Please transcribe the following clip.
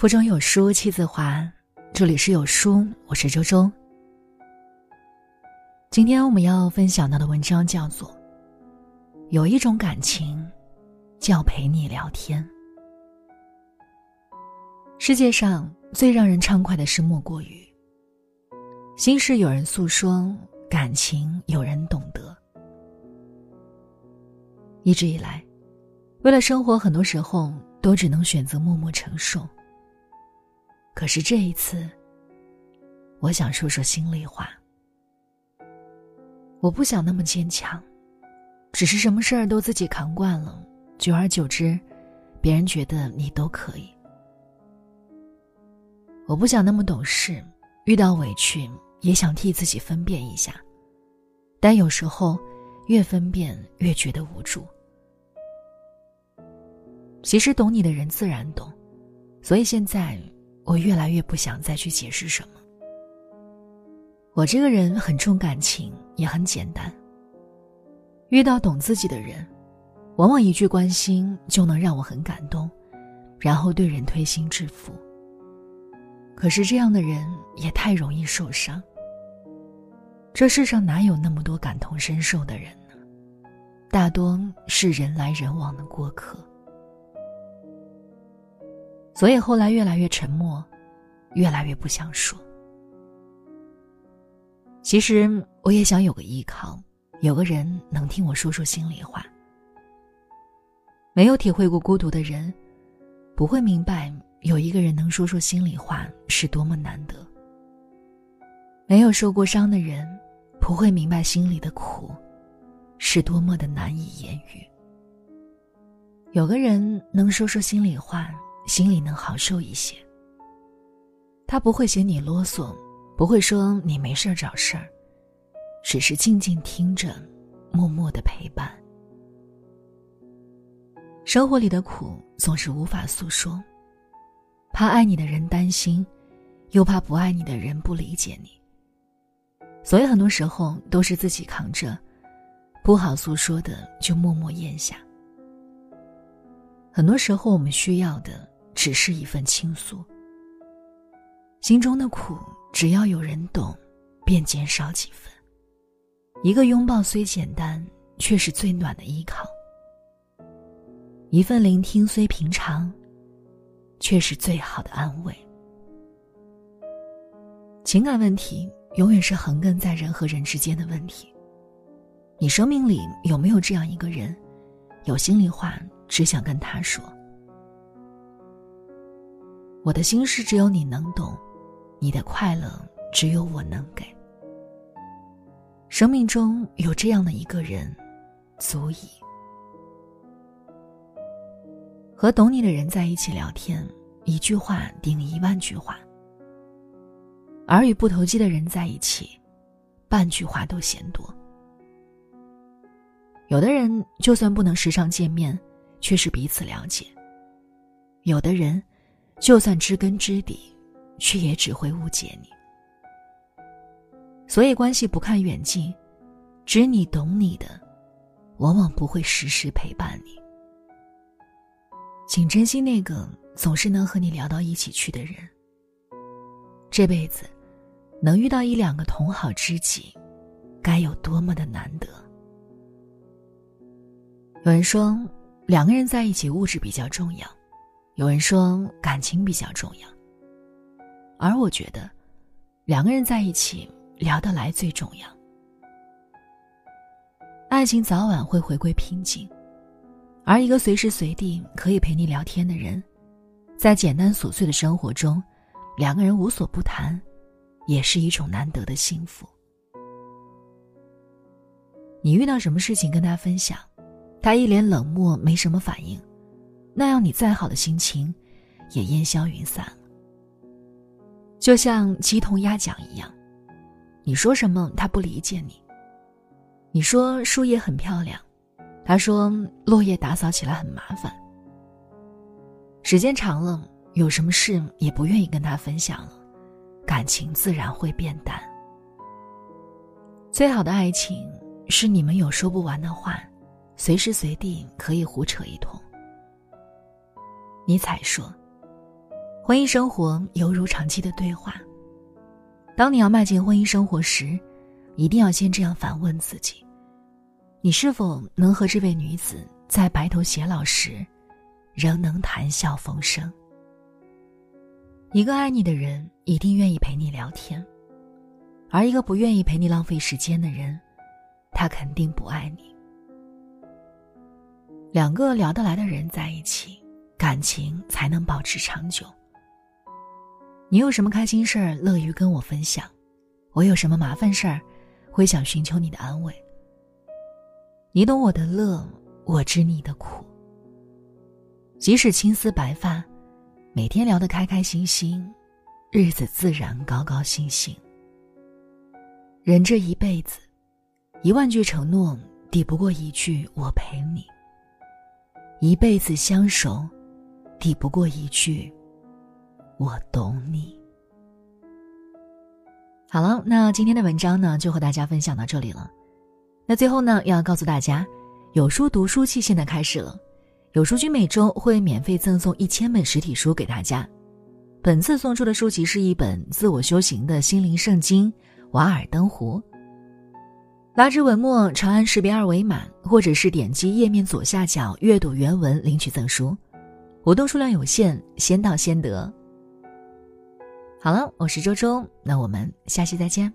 腹中有书气自华，这里是有书，我是周周。今天我们要分享到的文章叫做《有一种感情，叫陪你聊天》。世界上最让人畅快的事莫过于心事有人诉说，感情有人懂得。一直以来，为了生活，很多时候都只能选择默默承受。可是这一次，我想说说心里话。我不想那么坚强，只是什么事儿都自己扛惯了，久而久之，别人觉得你都可以。我不想那么懂事，遇到委屈也想替自己分辨一下，但有时候越分辨越觉得无助。其实懂你的人自然懂，所以现在。我越来越不想再去解释什么。我这个人很重感情，也很简单。遇到懂自己的人，往往一句关心就能让我很感动，然后对人推心置腹。可是这样的人也太容易受伤。这世上哪有那么多感同身受的人呢？大多是人来人往的过客。所以后来越来越沉默，越来越不想说。其实我也想有个依靠，有个人能听我说说心里话。没有体会过孤独的人，不会明白有一个人能说说心里话是多么难得。没有受过伤的人，不会明白心里的苦，是多么的难以言喻。有个人能说说心里话。心里能好受一些。他不会嫌你啰嗦，不会说你没事找事儿，只是静静听着，默默的陪伴。生活里的苦总是无法诉说，怕爱你的人担心，又怕不爱你的人不理解你。所以很多时候都是自己扛着，不好诉说的就默默咽下。很多时候我们需要的。只是一份倾诉，心中的苦，只要有人懂，便减少几分。一个拥抱虽简单，却是最暖的依靠；一份聆听虽平常，却是最好的安慰。情感问题永远是横亘在人和人之间的问题。你生命里有没有这样一个人，有心里话只想跟他说？我的心事只有你能懂，你的快乐只有我能给。生命中有这样的一个人，足以和懂你的人在一起聊天，一句话顶一万句话；而与不投机的人在一起，半句话都嫌多。有的人就算不能时常见面，却是彼此了解；有的人。就算知根知底，却也只会误解你。所以关系不看远近，只你懂你的，往往不会时时陪伴你。请珍惜那个总是能和你聊到一起去的人。这辈子，能遇到一两个同好知己，该有多么的难得。有人说，两个人在一起，物质比较重要。有人说感情比较重要，而我觉得，两个人在一起聊得来最重要。爱情早晚会回归平静，而一个随时随地可以陪你聊天的人，在简单琐碎的生活中，两个人无所不谈，也是一种难得的幸福。你遇到什么事情跟他分享，他一脸冷漠，没什么反应。那样，你再好的心情，也烟消云散了。就像鸡同鸭讲一样，你说什么他不理解你。你说树叶很漂亮，他说落叶打扫起来很麻烦。时间长了，有什么事也不愿意跟他分享了，感情自然会变淡。最好的爱情是你们有说不完的话，随时随地可以胡扯一通。尼采说：“婚姻生活犹如长期的对话。当你要迈进婚姻生活时，一定要先这样反问自己：你是否能和这位女子在白头偕老时，仍能谈笑风生？一个爱你的人一定愿意陪你聊天，而一个不愿意陪你浪费时间的人，他肯定不爱你。两个聊得来的人在一起，感情才能保持长久。你有什么开心事儿乐于跟我分享，我有什么麻烦事儿，会想寻求你的安慰。你懂我的乐，我知你的苦。即使青丝白发。每天聊得开开心心，日子自然高高兴兴。人这一辈子，一万句承诺抵不过一句“我陪你”；一辈子相守，抵不过一句“我懂你”。好了，那今天的文章呢，就和大家分享到这里了。那最后呢，要告诉大家，有书读书期现在开始了。有书君每周会免费赠送一千本实体书给大家，本次送出的书籍是一本自我修行的心灵圣经《瓦尔登湖》。拉至文末长按识别二维码，或者是点击页面左下角阅读原文领取赠书，活动数量有限，先到先得。好了，我是周周，那我们下期再见。